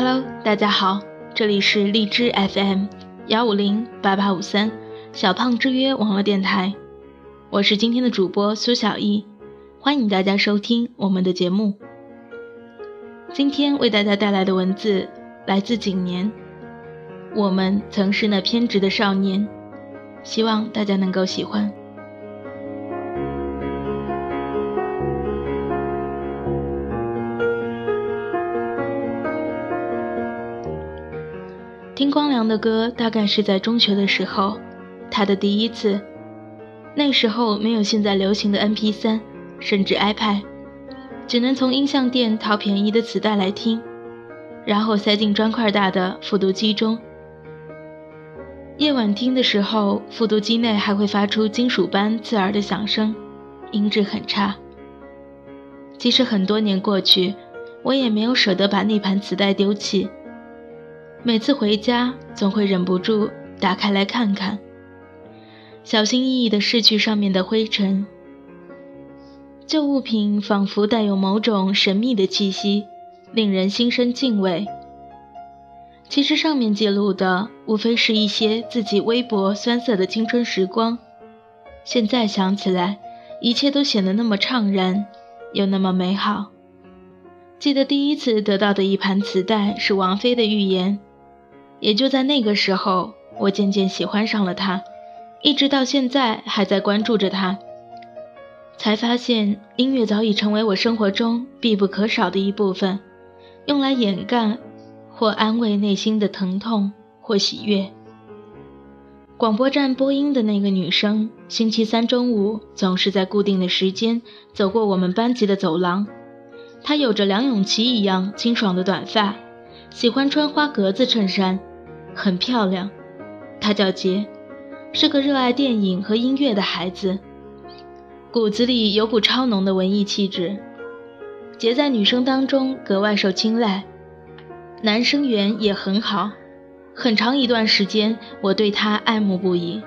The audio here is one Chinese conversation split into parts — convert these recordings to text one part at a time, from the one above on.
Hello，大家好，这里是荔枝 FM 幺五零八八五三小胖之约网络电台，我是今天的主播苏小艺，欢迎大家收听我们的节目。今天为大家带来的文字来自景年，我们曾是那偏执的少年，希望大家能够喜欢。听光良的歌，大概是在中学的时候，他的第一次。那时候没有现在流行的 MP3，甚至 iPad，只能从音像店淘便宜的磁带来听，然后塞进砖块大的复读机中。夜晚听的时候，复读机内还会发出金属般刺耳的响声，音质很差。即使很多年过去，我也没有舍得把那盘磁带丢弃。每次回家，总会忍不住打开来看看，小心翼翼地拭去上面的灰尘。旧物品仿佛带有某种神秘的气息，令人心生敬畏。其实上面记录的，无非是一些自己微薄酸涩的青春时光。现在想起来，一切都显得那么怅然，又那么美好。记得第一次得到的一盘磁带是王菲的《预言》。也就在那个时候，我渐渐喜欢上了他，一直到现在还在关注着他。才发现音乐早已成为我生活中必不可少的一部分，用来掩盖或安慰内心的疼痛或喜悦。广播站播音的那个女生，星期三中午总是在固定的时间走过我们班级的走廊。她有着梁咏琪一样清爽的短发，喜欢穿花格子衬衫。很漂亮，他叫杰，是个热爱电影和音乐的孩子，骨子里有股超浓的文艺气质。杰在女生当中格外受青睐，男生缘也很好。很长一段时间，我对他爱慕不已。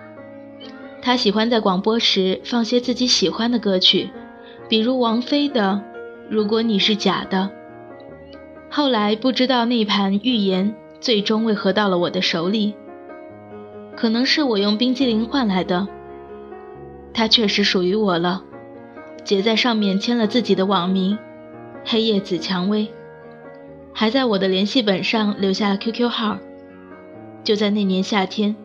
他喜欢在广播时放些自己喜欢的歌曲，比如王菲的《如果你是假的》。后来不知道那盘预言。最终为何到了我的手里？可能是我用冰激凌换来的。它确实属于我了。姐在上面签了自己的网名“黑叶子蔷薇”，还在我的联系本上留下了 QQ 号。就在那年夏天，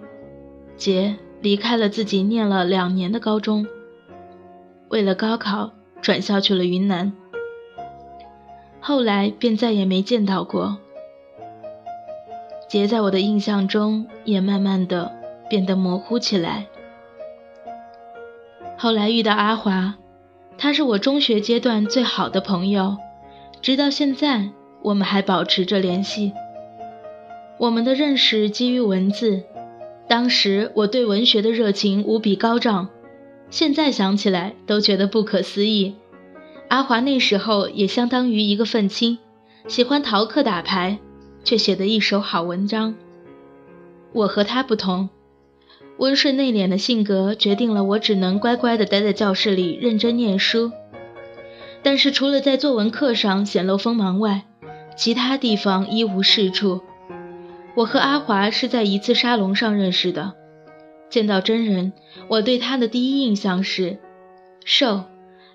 姐离开了自己念了两年的高中，为了高考转校去了云南。后来便再也没见到过。杰在我的印象中也慢慢的变得模糊起来。后来遇到阿华，他是我中学阶段最好的朋友，直到现在我们还保持着联系。我们的认识基于文字，当时我对文学的热情无比高涨，现在想起来都觉得不可思议。阿华那时候也相当于一个愤青，喜欢逃课打牌。却写得一手好文章。我和他不同，温顺内敛的性格决定了我只能乖乖地待在教室里认真念书。但是除了在作文课上显露锋芒外，其他地方一无是处。我和阿华是在一次沙龙上认识的，见到真人，我对他的第一印象是瘦，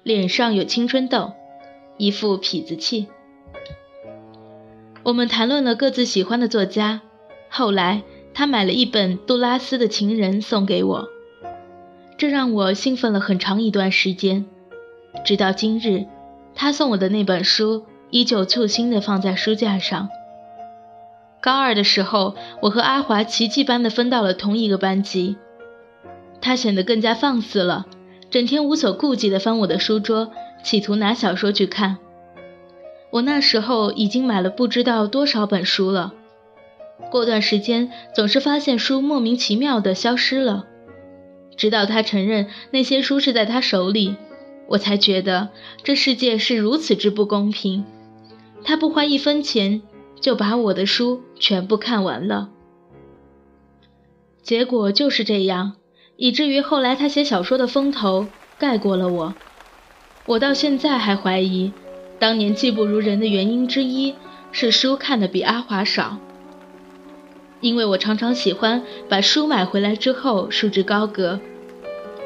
脸上有青春痘，一副痞子气。我们谈论了各自喜欢的作家，后来他买了一本杜拉斯的《情人》送给我，这让我兴奋了很长一段时间。直到今日，他送我的那本书依旧簇新地放在书架上。高二的时候，我和阿华奇迹般地分到了同一个班级，他显得更加放肆了，整天无所顾忌地翻我的书桌，企图拿小说去看。我那时候已经买了不知道多少本书了，过段时间总是发现书莫名其妙的消失了，直到他承认那些书是在他手里，我才觉得这世界是如此之不公平。他不花一分钱就把我的书全部看完了，结果就是这样，以至于后来他写小说的风头盖过了我，我到现在还怀疑。当年技不如人的原因之一，是书看的比阿华少，因为我常常喜欢把书买回来之后束之高阁，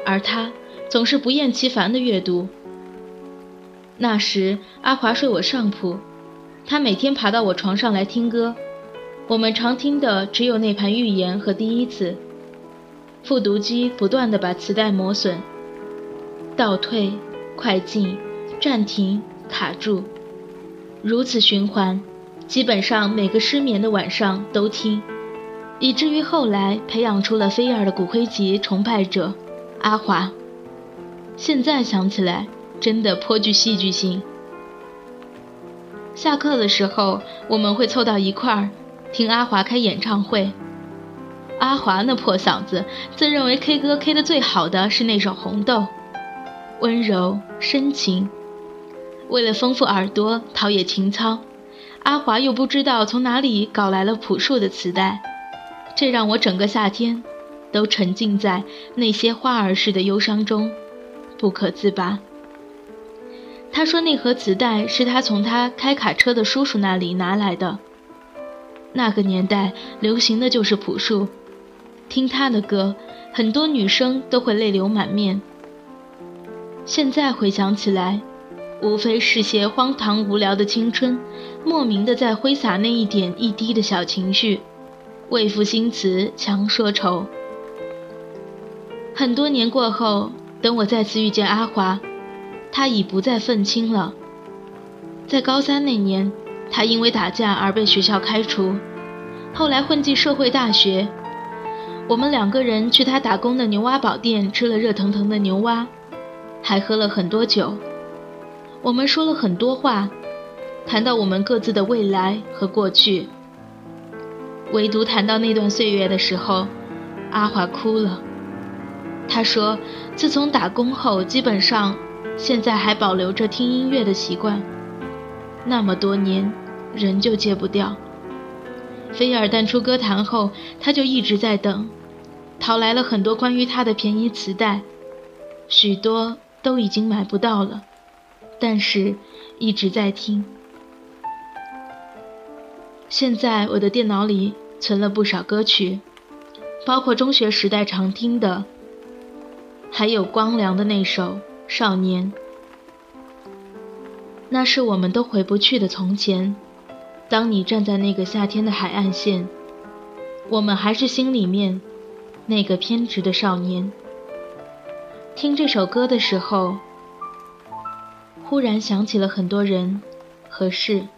而他总是不厌其烦的阅读。那时阿华睡我上铺，他每天爬到我床上来听歌，我们常听的只有那盘预言和第一次。复读机不断地把磁带磨损，倒退、快进、暂停、卡住，如此循环，基本上每个失眠的晚上都听，以至于后来培养出了菲尔的骨灰级崇拜者阿华。现在想起来，真的颇具戏剧性。下课的时候，我们会凑到一块儿听阿华开演唱会。阿华那破嗓子，自认为 K 歌 K 的最好的是那首《红豆》，温柔深情。为了丰富耳朵，陶冶情操，阿华又不知道从哪里搞来了朴树的磁带，这让我整个夏天都沉浸在那些花儿似的忧伤中，不可自拔。他说那盒磁带是他从他开卡车的叔叔那里拿来的。那个年代流行的就是朴树。听他的歌，很多女生都会泪流满面。现在回想起来，无非是些荒唐无聊的青春，莫名的在挥洒那一点一滴的小情绪。为赋新词强说愁。很多年过后，等我再次遇见阿华，他已不再愤青了。在高三那年，他因为打架而被学校开除，后来混进社会大学。我们两个人去他打工的牛蛙堡店吃了热腾腾的牛蛙，还喝了很多酒。我们说了很多话，谈到我们各自的未来和过去。唯独谈到那段岁月的时候，阿华哭了。他说，自从打工后，基本上现在还保留着听音乐的习惯，那么多年，仍旧戒不掉。菲尔淡出歌坛后，他就一直在等，淘来了很多关于他的便宜磁带，许多都已经买不到了，但是一直在听。现在我的电脑里存了不少歌曲，包括中学时代常听的，还有光良的那首《少年》，那是我们都回不去的从前。当你站在那个夏天的海岸线，我们还是心里面那个偏执的少年。听这首歌的时候，忽然想起了很多人和事，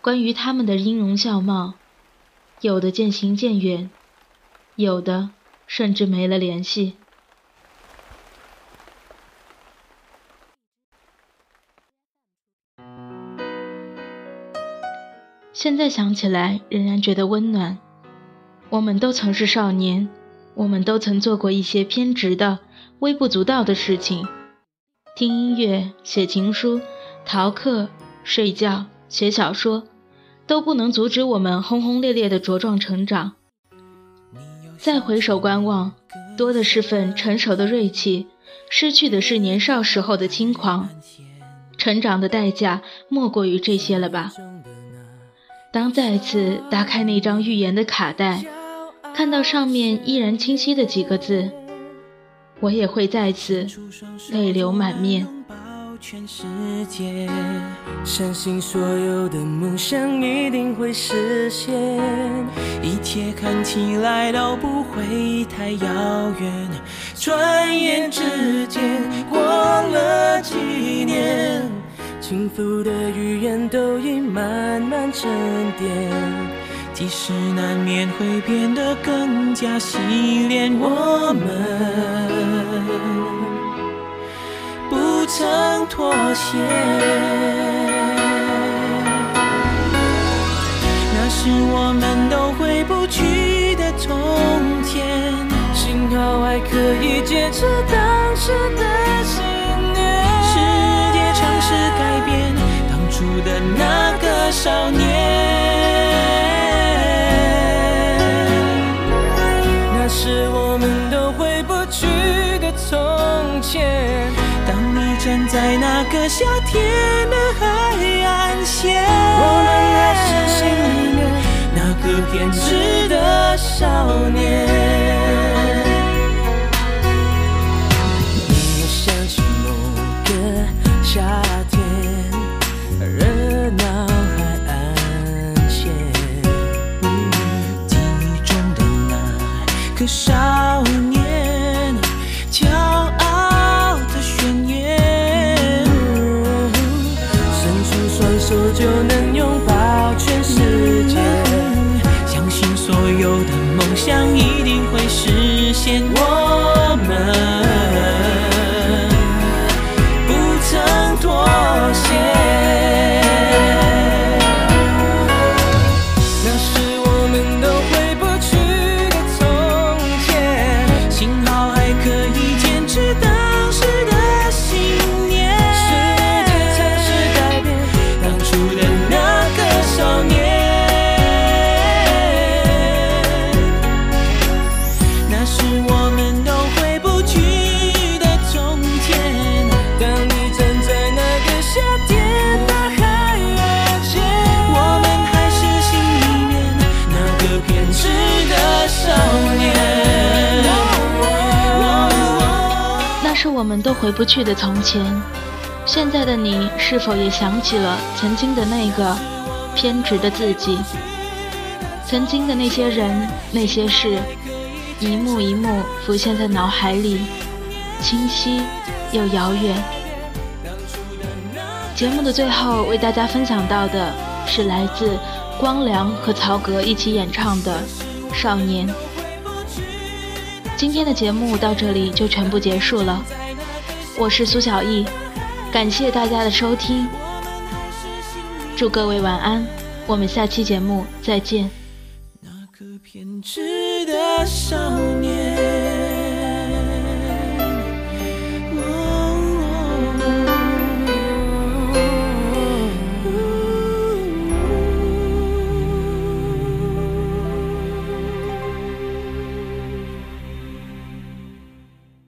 关于他们的音容笑貌，有的渐行渐远，有的甚至没了联系。现在想起来，仍然觉得温暖。我们都曾是少年，我们都曾做过一些偏执的、微不足道的事情：听音乐、写情书、逃课、睡觉、写小说，都不能阻止我们轰轰烈烈的茁壮成长。再回首观望，多的是份成熟的锐气，失去的是年少时候的轻狂。成长的代价，莫过于这些了吧？当再次打开那张预言的卡带，看到上面依然清晰的几个字，我也会再次泪流满面。相信所有的梦想一定会实现，一切看起来都不会太遥远。转眼之间过了几年。幸福的语言都已慢慢沉淀，即使难免会变得更加洗练，我们不曾妥协。那是我们都回不去的从前，幸好还可以坚持当时的信念。世界尝试改变当初的那个少年，夏天的海岸线。我们那是心那个偏执的少年。你想起某个夏。手就能拥抱全世界，相信所有的梦想一定会实现。我我们都回不去的从前。现在的你是否也想起了曾经的那个偏执的自己？曾经的那些人、那些事，一幕一幕浮现在脑海里，清晰又遥远。节目的最后，为大家分享到的是来自光良和曹格一起演唱的《少年》。今天的节目到这里就全部结束了，我是苏小艺，感谢大家的收听，祝各位晚安，我们下期节目再见。那个偏执的少年。